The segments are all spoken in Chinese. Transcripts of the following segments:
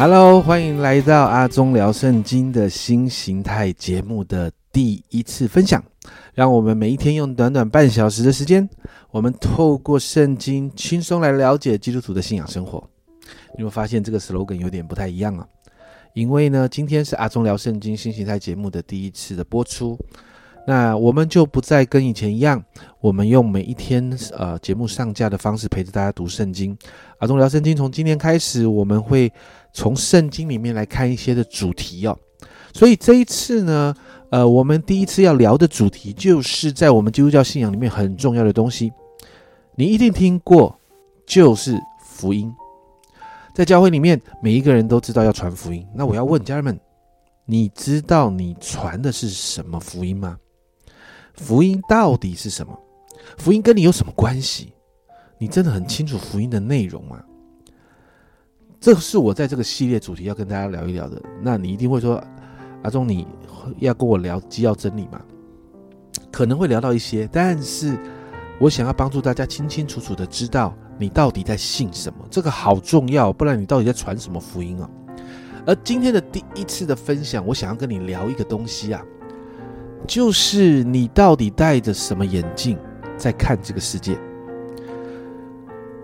Hello，欢迎来到阿忠聊圣经的新形态节目的第一次分享。让我们每一天用短短半小时的时间，我们透过圣经轻松来了解基督徒的信仰生活。你会发现这个 slogan 有点不太一样啊，因为呢，今天是阿忠聊圣经新形态节目的第一次的播出。那我们就不再跟以前一样，我们用每一天呃节目上架的方式陪着大家读圣经。阿忠聊圣经从今天开始，我们会从圣经里面来看一些的主题哦。所以这一次呢，呃，我们第一次要聊的主题就是在我们基督教信仰里面很重要的东西，你一定听过，就是福音。在教会里面，每一个人都知道要传福音。那我要问家人们，你知道你传的是什么福音吗？福音到底是什么？福音跟你有什么关系？你真的很清楚福音的内容吗？这是我在这个系列主题要跟大家聊一聊的。那你一定会说，阿忠，你要跟我聊基要真理吗？可能会聊到一些，但是我想要帮助大家清清楚楚的知道你到底在信什么，这个好重要，不然你到底在传什么福音啊？而今天的第一次的分享，我想要跟你聊一个东西啊。就是你到底戴着什么眼镜在看这个世界？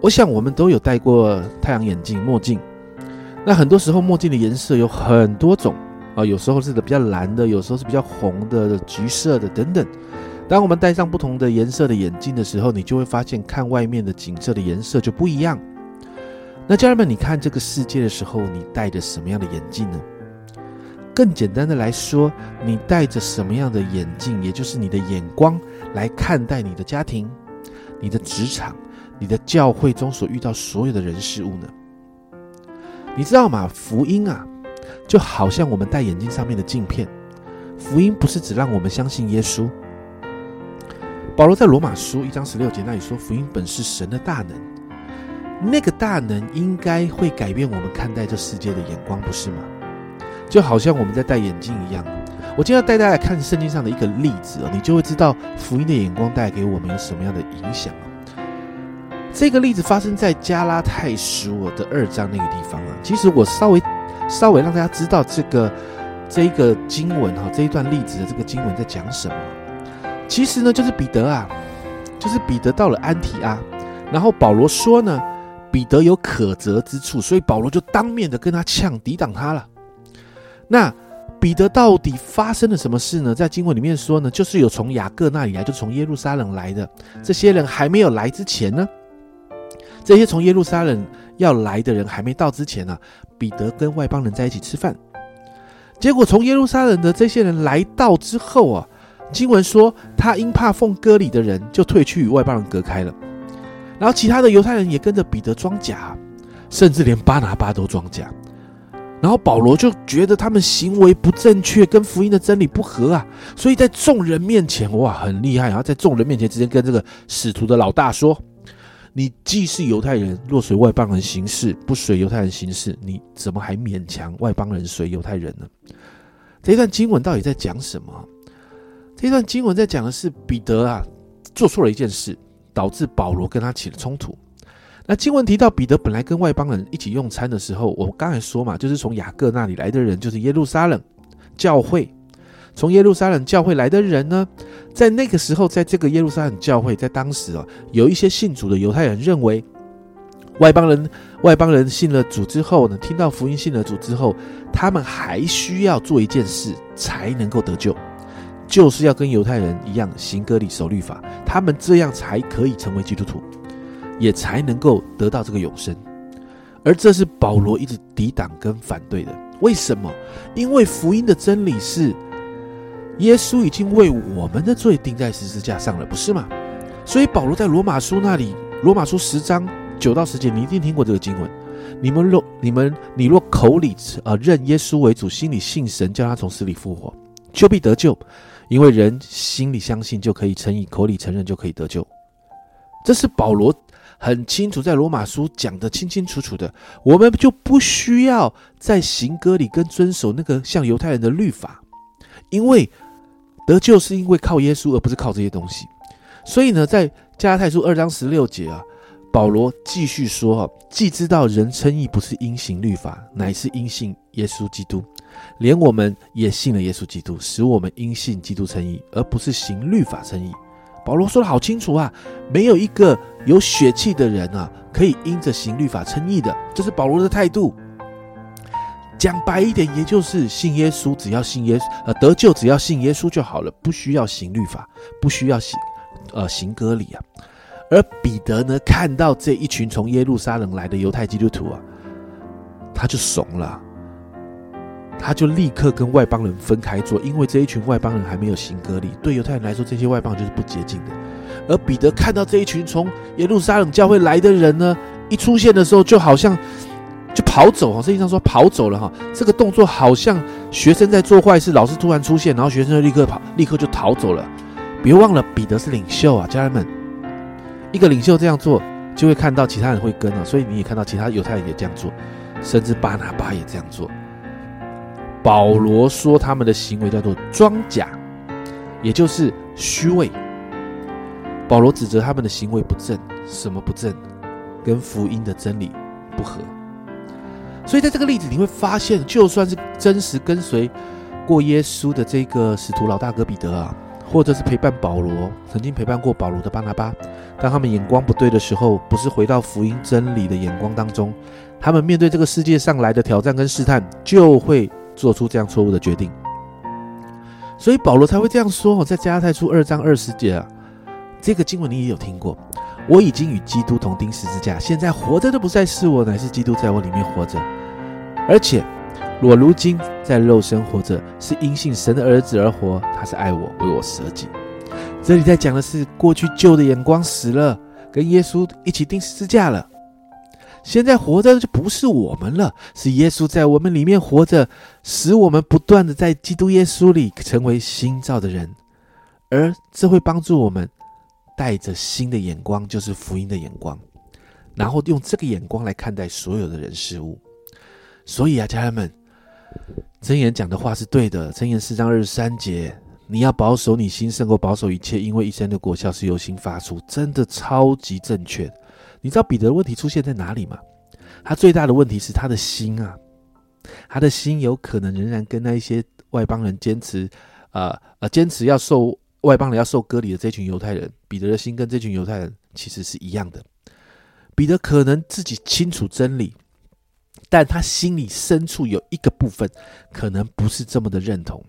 我想我们都有戴过太阳眼镜、墨镜。那很多时候墨镜的颜色有很多种啊，有时候是比较蓝的，有时候是比较红的、橘色的等等。当我们戴上不同的颜色的眼镜的时候，你就会发现看外面的景色的颜色就不一样。那家人们，你看这个世界的时候，你戴着什么样的眼镜呢？更简单的来说，你戴着什么样的眼镜，也就是你的眼光来看待你的家庭、你的职场、你的教会中所遇到所有的人事物呢？你知道吗？福音啊，就好像我们戴眼镜上面的镜片。福音不是只让我们相信耶稣。保罗在罗马书一章十六节那里说，福音本是神的大能，那个大能应该会改变我们看待这世界的眼光，不是吗？就好像我们在戴眼镜一样，我今天要带大家来看圣经上的一个例子哦，你就会知道福音的眼光带给我们有什么样的影响这个例子发生在加拉太书的二章那个地方啊。其实我稍微稍微让大家知道这个这一个经文哈，这一段例子的这个经文在讲什么。其实呢，就是彼得啊，就是彼得到了安提阿，然后保罗说呢，彼得有可责之处，所以保罗就当面的跟他呛，抵挡他了。那彼得到底发生了什么事呢？在经文里面说呢，就是有从雅各那里来，就从耶路撒冷来的这些人还没有来之前呢，这些从耶路撒冷要来的人还没到之前呢，彼得跟外邦人在一起吃饭。结果从耶路撒冷的这些人来到之后啊，经文说他因怕奉割礼的人，就退去与外邦人隔开了。然后其他的犹太人也跟着彼得装假，甚至连巴拿巴都装假。然后保罗就觉得他们行为不正确，跟福音的真理不合啊，所以在众人面前，哇，很厉害。然后在众人面前直接跟这个使徒的老大说：“你既是犹太人，若随外邦人行事，不随犹太人行事，你怎么还勉强外邦人随犹太人呢？”这段经文到底在讲什么？这段经文在讲的是彼得啊，做错了一件事，导致保罗跟他起了冲突。那经文提到彼得本来跟外邦人一起用餐的时候，我刚才说嘛，就是从雅各那里来的人，就是耶路撒冷教会。从耶路撒冷教会来的人呢，在那个时候，在这个耶路撒冷教会，在当时啊，有一些信主的犹太人认为，外邦人外邦人信了主之后呢，听到福音信了主之后，他们还需要做一件事才能够得救，就是要跟犹太人一样行割礼守律法，他们这样才可以成为基督徒。也才能够得到这个永生，而这是保罗一直抵挡跟反对的。为什么？因为福音的真理是耶稣已经为我们的罪钉在十字架上了，不是吗？所以保罗在罗马书那里，罗马书十章九到十节，你一定听过这个经文：你们若你们你若口里啊认耶稣为主，心里信神叫他从死里复活，就必得救。因为人心里相信就可以称以，口里承认就可以得救。这是保罗。很清楚，在罗马书讲的清清楚楚的，我们就不需要在行歌里跟遵守那个像犹太人的律法，因为得救是因为靠耶稣，而不是靠这些东西。所以呢，在加拉太书二章十六节啊，保罗继续说：“哈，既知道人称义不是因行律法，乃是因信耶稣基督，连我们也信了耶稣基督，使我们因信基督称义，而不是行律法称义。”保罗说的好清楚啊，没有一个有血气的人啊，可以因着行律法称义的，这是保罗的态度。讲白一点，也就是信耶稣，只要信耶稣呃得救，只要信耶稣就好了，不需要行律法，不需要行呃行割礼啊。而彼得呢，看到这一群从耶路撒冷来的犹太基督徒啊，他就怂了，他就立刻跟外邦人分开坐，因为这一群外邦人还没有行割礼，对犹太人来说，这些外邦就是不洁净的。而彼得看到这一群从耶路撒冷教会来的人呢，一出现的时候，就好像就跑走哈，圣经上说跑走了哈，这个动作好像学生在做坏事，老师突然出现，然后学生就立刻跑，立刻就逃走了。别忘了，彼得是领袖啊，家人们。一个领袖这样做，就会看到其他人会跟啊，所以你也看到其他犹太人也这样做，甚至巴拿巴也这样做。保罗说他们的行为叫做装假，也就是虚伪。保罗指责他们的行为不正，什么不正？跟福音的真理不合。所以在这个例子，你会发现，就算是真实跟随过耶稣的这个使徒老大哥彼得啊。或者是陪伴保罗，曾经陪伴过保罗的巴拿巴，当他们眼光不对的时候，不是回到福音真理的眼光当中，他们面对这个世界上来的挑战跟试探，就会做出这样错误的决定。所以保罗才会这样说：在加拉太书二章二十节啊，这个经文你也有听过。我已经与基督同钉十字架，现在活着的不再是我，乃是基督在我里面活着，而且。我如今在肉身活着，是因信神的儿子而活。他是爱我，为我舍己。这里在讲的是过去旧的眼光死了，跟耶稣一起钉十字架了。现在活着的就不是我们了，是耶稣在我们里面活着，使我们不断的在基督耶稣里成为新造的人。而这会帮助我们带着新的眼光，就是福音的眼光，然后用这个眼光来看待所有的人事物。所以啊，家人们。真言讲的话是对的。真言四章二十三节，你要保守你心胜过保守一切，因为一生的果效是由心发出，真的超级正确。你知道彼得的问题出现在哪里吗？他最大的问题是他的心啊，他的心有可能仍然跟那一些外邦人坚持，呃呃，坚持要受外邦人要受割礼的这群犹太人，彼得的心跟这群犹太人其实是一样的。彼得可能自己清楚真理。但他心里深处有一个部分，可能不是这么的认同，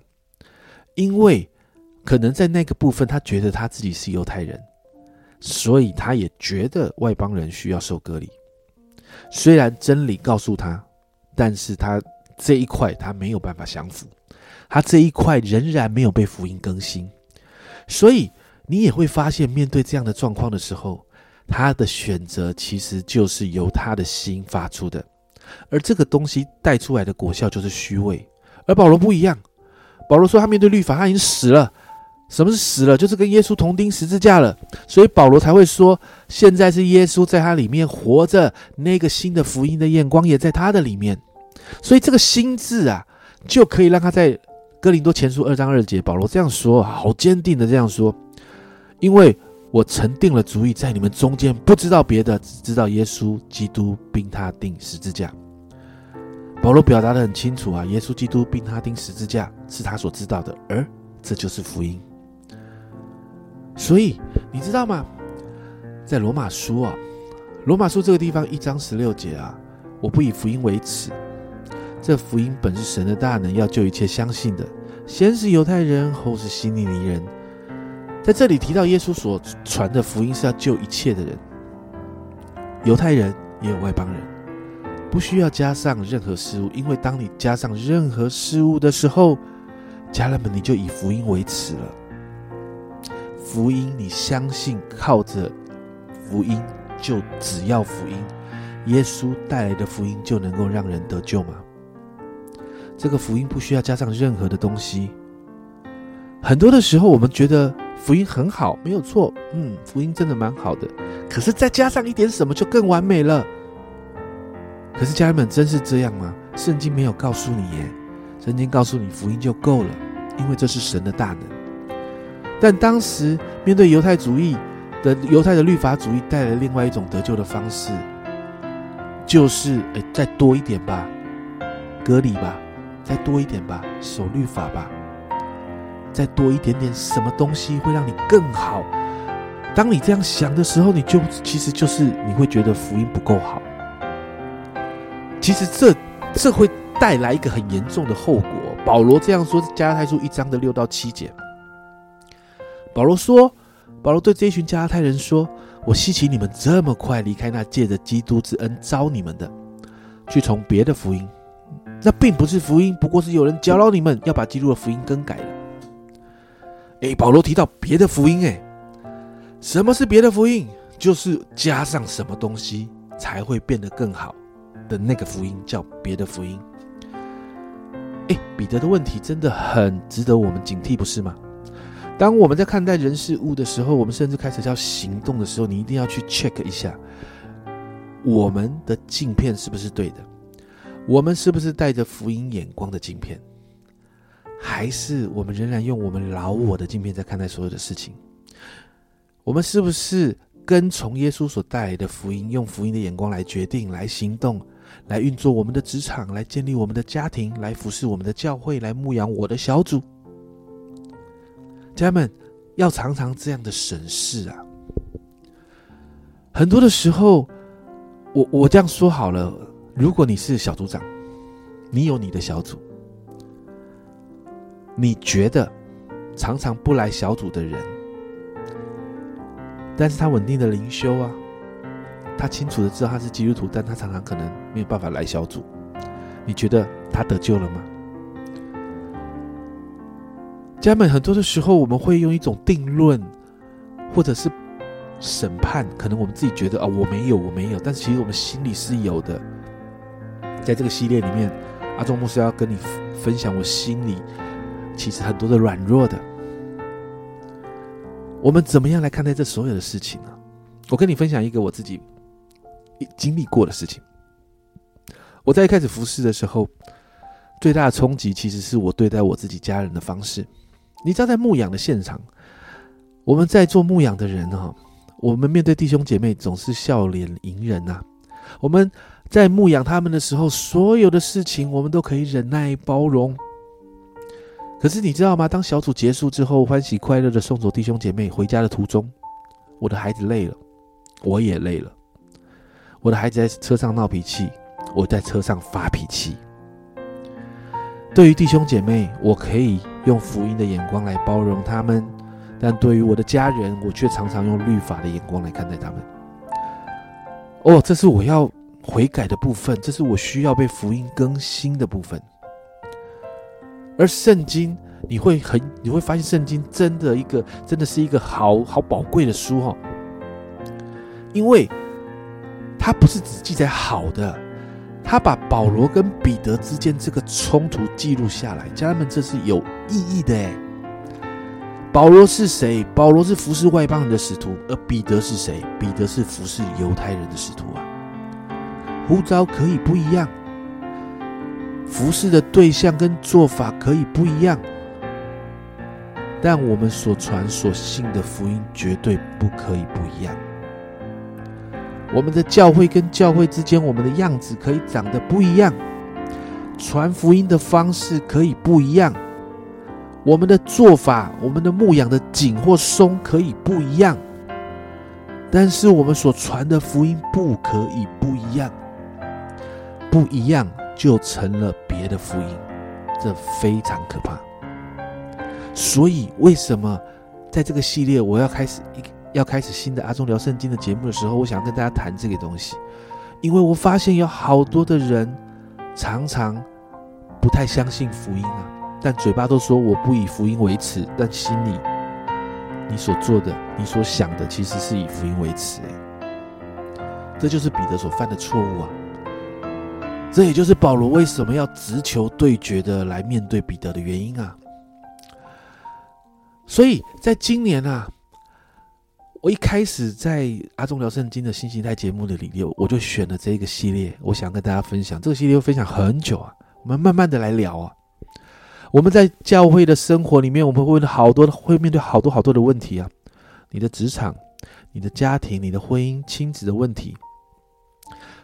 因为可能在那个部分，他觉得他自己是犹太人，所以他也觉得外邦人需要受割礼。虽然真理告诉他，但是他这一块他没有办法降服，他这一块仍然没有被福音更新，所以你也会发现，面对这样的状况的时候，他的选择其实就是由他的心发出的。而这个东西带出来的果效就是虚伪，而保罗不一样。保罗说他面对律法他已经死了。什么是死了？就是跟耶稣同钉十字架了。所以保罗才会说，现在是耶稣在他里面活着，那个新的福音的眼光也在他的里面。所以这个心字啊，就可以让他在哥林多前书二章二节，保罗这样说，好坚定的这样说，因为。我曾定了主意，在你们中间不知道别的，只知道耶稣基督并他钉十字架。保罗表达的很清楚啊，耶稣基督并他钉十字架是他所知道的，而这就是福音。所以你知道吗？在罗马书啊，罗马书这个地方一章十六节啊，我不以福音为耻。这福音本是神的大能，要救一切相信的，先是犹太人，后是希利尼人。在这里提到耶稣所传的福音是要救一切的人，犹太人也有外邦人，不需要加上任何事物，因为当你加上任何事物的时候，家人们你就以福音为耻了。福音你相信靠着福音就只要福音，耶稣带来的福音就能够让人得救吗？这个福音不需要加上任何的东西。很多的时候我们觉得。福音很好，没有错。嗯，福音真的蛮好的。可是再加上一点什么，就更完美了。可是家人们，真是这样吗？圣经没有告诉你耶。圣经告诉你，福音就够了，因为这是神的大能。但当时面对犹太主义的犹太的律法主义带来另外一种得救的方式，就是诶，再多一点吧，隔离吧，再多一点吧，守律法吧，再多一点点什么东西会让你更好。当你这样想的时候，你就其实就是你会觉得福音不够好。其实这这会带来一个很严重的后果。保罗这样说：加拉太书一章的六到七节，保罗说。保罗对这一群加拉太人说：“我希奇你们这么快离开那借着基督之恩招你们的，去从别的福音。那并不是福音，不过是有人搅扰你们，要把基督的福音更改了。”哎，保罗提到别的福音，哎，什么是别的福音？就是加上什么东西才会变得更好的那个福音，叫别的福音。哎，彼得的问题真的很值得我们警惕，不是吗？当我们在看待人事物的时候，我们甚至开始要行动的时候，你一定要去 check 一下，我们的镜片是不是对的？我们是不是带着福音眼光的镜片？还是我们仍然用我们老我的镜片在看待所有的事情？我们是不是跟从耶稣所带来的福音，用福音的眼光来决定、来行动、来运作我们的职场、来建立我们的家庭、来服侍我们的教会、来牧养我的小组？家人们要常常这样的审视啊！很多的时候，我我这样说好了：如果你是小组长，你有你的小组，你觉得常常不来小组的人，但是他稳定的灵修啊，他清楚的知道他是基督徒，但他常常可能没有办法来小组，你觉得他得救了吗？家们，很多的时候，我们会用一种定论，或者是审判，可能我们自己觉得啊，我没有，我没有，但是其实我们心里是有的。在这个系列里面，阿忠牧师要跟你分享我心里其实很多的软弱的。我们怎么样来看待这所有的事情呢？我跟你分享一个我自己经历过的事情。我在一开始服侍的时候，最大的冲击其实是我对待我自己家人的方式。你知道，在牧养的现场，我们在做牧养的人哈，我们面对弟兄姐妹总是笑脸迎人呐。我们在牧养他们的时候，所有的事情我们都可以忍耐包容。可是你知道吗？当小组结束之后，欢喜快乐的送走弟兄姐妹回家的途中，我的孩子累了，我也累了。我的孩子在车上闹脾气，我在车上发脾气。对于弟兄姐妹，我可以用福音的眼光来包容他们；但对于我的家人，我却常常用律法的眼光来看待他们。哦，这是我要悔改的部分，这是我需要被福音更新的部分。而圣经，你会很，你会发现，圣经真的一个，真的是一个好好宝贵的书哈，因为它不是只记载好的。他把保罗跟彼得之间这个冲突记录下来，家人们，这是有意义的哎。保罗是谁？保罗是服侍外邦人的使徒，而彼得是谁？彼得是服侍犹太人的使徒啊。呼召可以不一样，服侍的对象跟做法可以不一样，但我们所传所信的福音绝对不可以不一样。我们的教会跟教会之间，我们的样子可以长得不一样，传福音的方式可以不一样，我们的做法，我们的牧养的紧或松可以不一样，但是我们所传的福音不可以不一样，不一样就成了别的福音，这非常可怕。所以，为什么在这个系列我要开始一？要开始新的阿忠聊圣经的节目的时候，我想跟大家谈这个东西，因为我发现有好多的人常常不太相信福音啊，但嘴巴都说我不以福音为耻，但心里你所做的、你所想的，其实是以福音为耻。这就是彼得所犯的错误啊！这也就是保罗为什么要直球对决的来面对彼得的原因啊！所以在今年啊。我一开始在阿忠聊圣经的新形态节目的里面，我就选了这个系列，我想跟大家分享。这个系列分享很久啊，我们慢慢的来聊啊。我们在教会的生活里面，我们会问好多，会面对好多好多的问题啊。你的职场、你的家庭、你的婚姻、亲子的问题。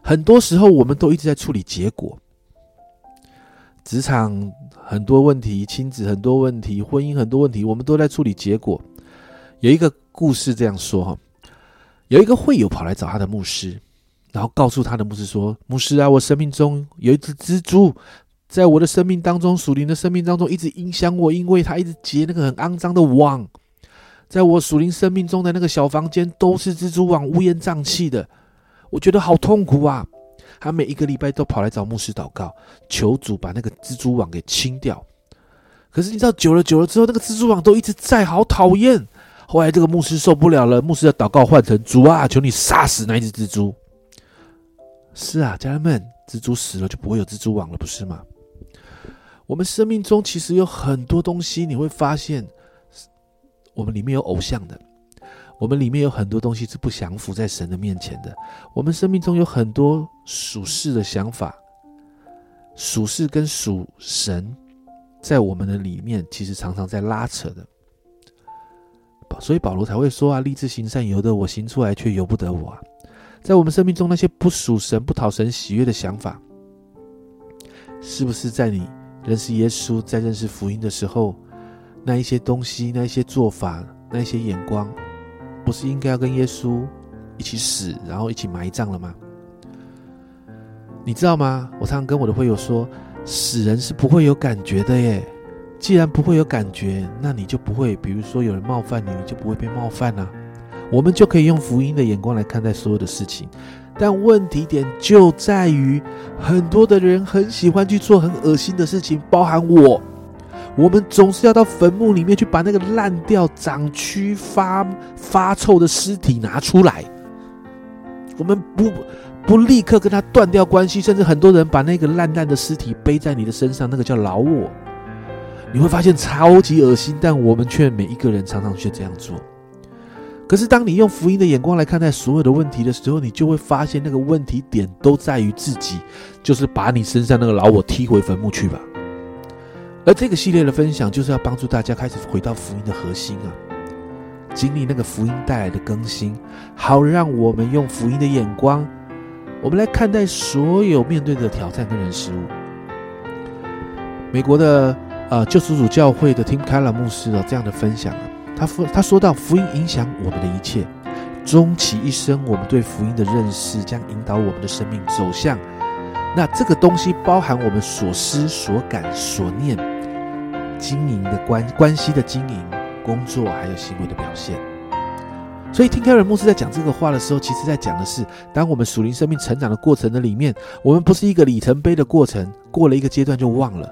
很多时候，我们都一直在处理结果。职场很多问题，亲子很多问题，婚姻很多问题，我们都在处理结果。有一个故事这样说哈，有一个会友跑来找他的牧师，然后告诉他的牧师说：“牧师啊，我生命中有一只蜘蛛，在我的生命当中，属灵的生命当中一直影响我，因为它一直结那个很肮脏的网，在我属灵生命中的那个小房间都是蜘蛛网，乌烟瘴气的。”我觉得好痛苦啊！他每一个礼拜都跑来找牧师祷告，求主把那个蜘蛛网给清掉。可是你知道，久了久了之后，那个蜘蛛网都一直在，好讨厌。后来这个牧师受不了了，牧师的祷告换成：主啊，求你杀死那一只蜘蛛。是啊，家人们，蜘蛛死了就不会有蜘蛛网了，不是吗？我们生命中其实有很多东西，你会发现，我们里面有偶像的。我们里面有很多东西是不降服在神的面前的。我们生命中有很多属世的想法，属世跟属神，在我们的里面其实常常在拉扯的。所以保罗才会说啊：“立志行善，由得我行出来，却由不得我。”啊。在我们生命中那些不属神、不讨神喜悦的想法，是不是在你认识耶稣、在认识福音的时候，那一些东西、那一些做法、那一些眼光？不是应该要跟耶稣一起死，然后一起埋葬了吗？你知道吗？我常常跟我的会友说，死人是不会有感觉的耶。既然不会有感觉，那你就不会，比如说有人冒犯你，你就不会被冒犯啊。我们就可以用福音的眼光来看待所有的事情。但问题点就在于，很多的人很喜欢去做很恶心的事情，包含我。我们总是要到坟墓里面去把那个烂掉、长蛆、发发臭的尸体拿出来。我们不不立刻跟他断掉关系，甚至很多人把那个烂烂的尸体背在你的身上，那个叫老我。你会发现超级恶心，但我们却每一个人常常却这样做。可是当你用福音的眼光来看待所有的问题的时候，你就会发现那个问题点都在于自己，就是把你身上那个老我踢回坟墓去吧。而这个系列的分享，就是要帮助大家开始回到福音的核心啊，经历那个福音带来的更新，好让我们用福音的眼光，我们来看待所有面对的挑战跟人事物。美国的呃救赎主教会的 Tim Keller 牧师哦这样的分享啊，他说他说到福音影响我们的一切，终其一生，我们对福音的认识将引导我们的生命走向。那这个东西包含我们所思所感所念。经营的关关系的经营、工作还有行为的表现，所以听凯尔牧师在讲这个话的时候，其实在讲的是，当我们属灵生命成长的过程的里面，我们不是一个里程碑的过程，过了一个阶段就忘了。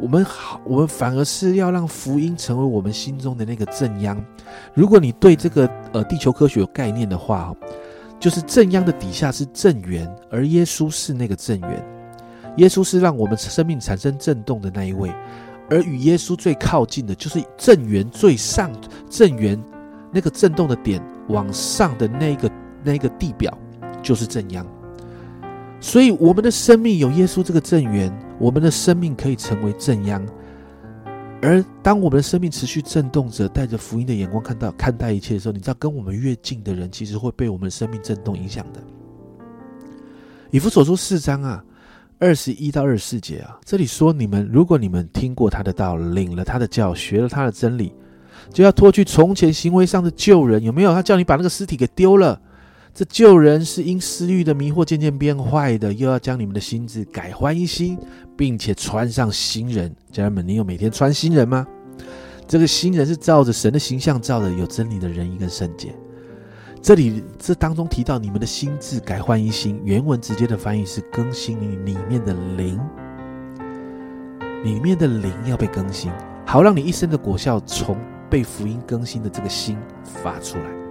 我们好，我们反而是要让福音成为我们心中的那个正央。如果你对这个呃地球科学有概念的话，就是正央的底下是正源，而耶稣是那个正源。耶稣是让我们生命产生震动的那一位。而与耶稣最靠近的，就是正源最上正源那个震动的点往上的那个那个地表，就是正央。所以，我们的生命有耶稣这个正源，我们的生命可以成为正央。而当我们的生命持续震动着，带着福音的眼光看到看待一切的时候，你知道，跟我们越近的人，其实会被我们生命震动影响的。以弗所书四章啊。二十一到二十四节啊，这里说你们，如果你们听过他的道，领了他的教，学了他的真理，就要脱去从前行为上的旧人。有没有？他叫你把那个尸体给丢了。这旧人是因私欲的迷惑渐渐变坏的，又要将你们的心智改换一新，并且穿上新人。家人们，你有每天穿新人吗？这个新人是照着神的形象造的，有真理的仁义跟圣洁。这里这当中提到你们的心智改换一新，原文直接的翻译是更新你里面的灵，里面的灵要被更新，好让你一生的果效从被福音更新的这个心发出来。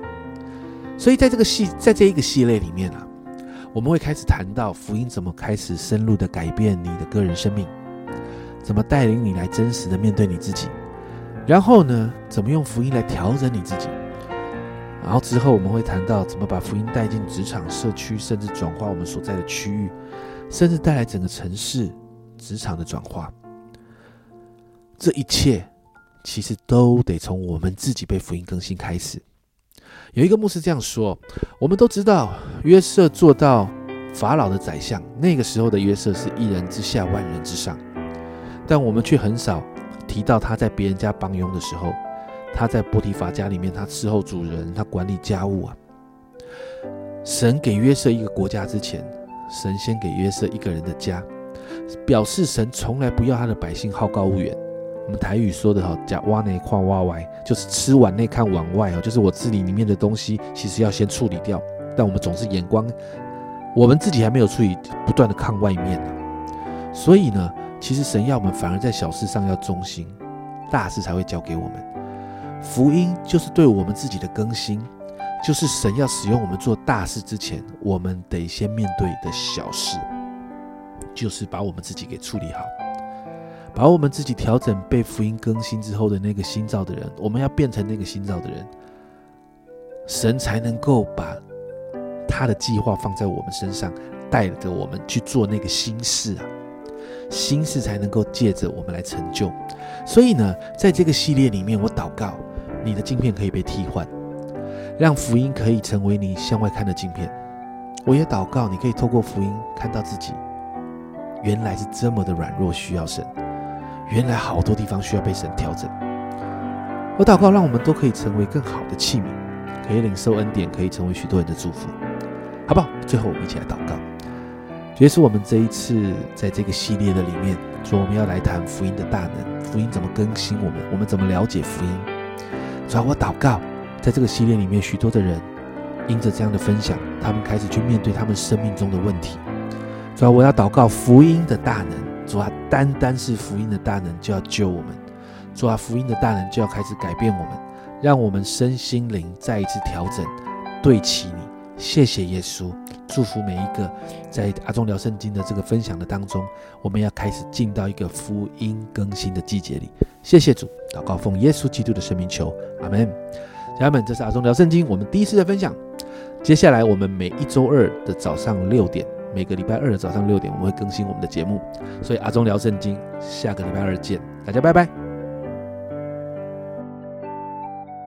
所以在这个系在这一个系列里面啊，我们会开始谈到福音怎么开始深入的改变你的个人生命，怎么带领你来真实的面对你自己，然后呢，怎么用福音来调整你自己。然后之后我们会谈到怎么把福音带进职场、社区，甚至转化我们所在的区域，甚至带来整个城市职场的转化。这一切其实都得从我们自己被福音更新开始。有一个牧师这样说：我们都知道约瑟做到法老的宰相，那个时候的约瑟是一人之下，万人之上，但我们却很少提到他在别人家帮佣的时候，他在波提法家里面，他伺候主人，他管理家务啊。神给约瑟一个国家之前，神先给约瑟一个人的家，表示神从来不要他的百姓好高骛远。我们台语说的哈，叫挖内跨挖外，就是吃碗内看碗外哦，就是我自理里面的东西，其实要先处理掉。但我们总是眼光，我们自己还没有处理，不断的看外面呢。所以呢，其实神要我们反而在小事上要忠心，大事才会交给我们。福音就是对我们自己的更新。就是神要使用我们做大事之前，我们得先面对的小事，就是把我们自己给处理好，把我们自己调整，被福音更新之后的那个新造的人，我们要变成那个新造的人，神才能够把他的计划放在我们身上，带着我们去做那个新事啊，新事才能够借着我们来成就。所以呢，在这个系列里面，我祷告你的镜片可以被替换。让福音可以成为你向外看的镜片。我也祷告，你可以透过福音看到自己，原来是这么的软弱，需要神。原来好多地方需要被神调整。我祷告，让我们都可以成为更好的器皿，可以领受恩典，可以成为许多人的祝福，好不好？最后我们一起来祷告。也是我们这一次在这个系列的里面，说我们要来谈福音的大能，福音怎么更新我们，我们怎么了解福音。主要我祷告。在这个系列里面，许多的人因着这样的分享，他们开始去面对他们生命中的问题。主要，我要祷告福音的大能。主啊，单单是福音的大能就要救我们。主啊，福音的大能就要开始改变我们，让我们身心灵再一次调整，对齐你。谢谢耶稣，祝福每一个在阿忠聊圣经的这个分享的当中，我们要开始进到一个福音更新的季节里。谢谢主，祷告奉耶稣基督的圣名求，阿门。家人们，这是阿忠聊圣经，我们第一次的分享。接下来，我们每一周二的早上六点，每个礼拜二的早上六点，我们会更新我们的节目。所以，阿忠聊圣经，下个礼拜二见，大家拜拜。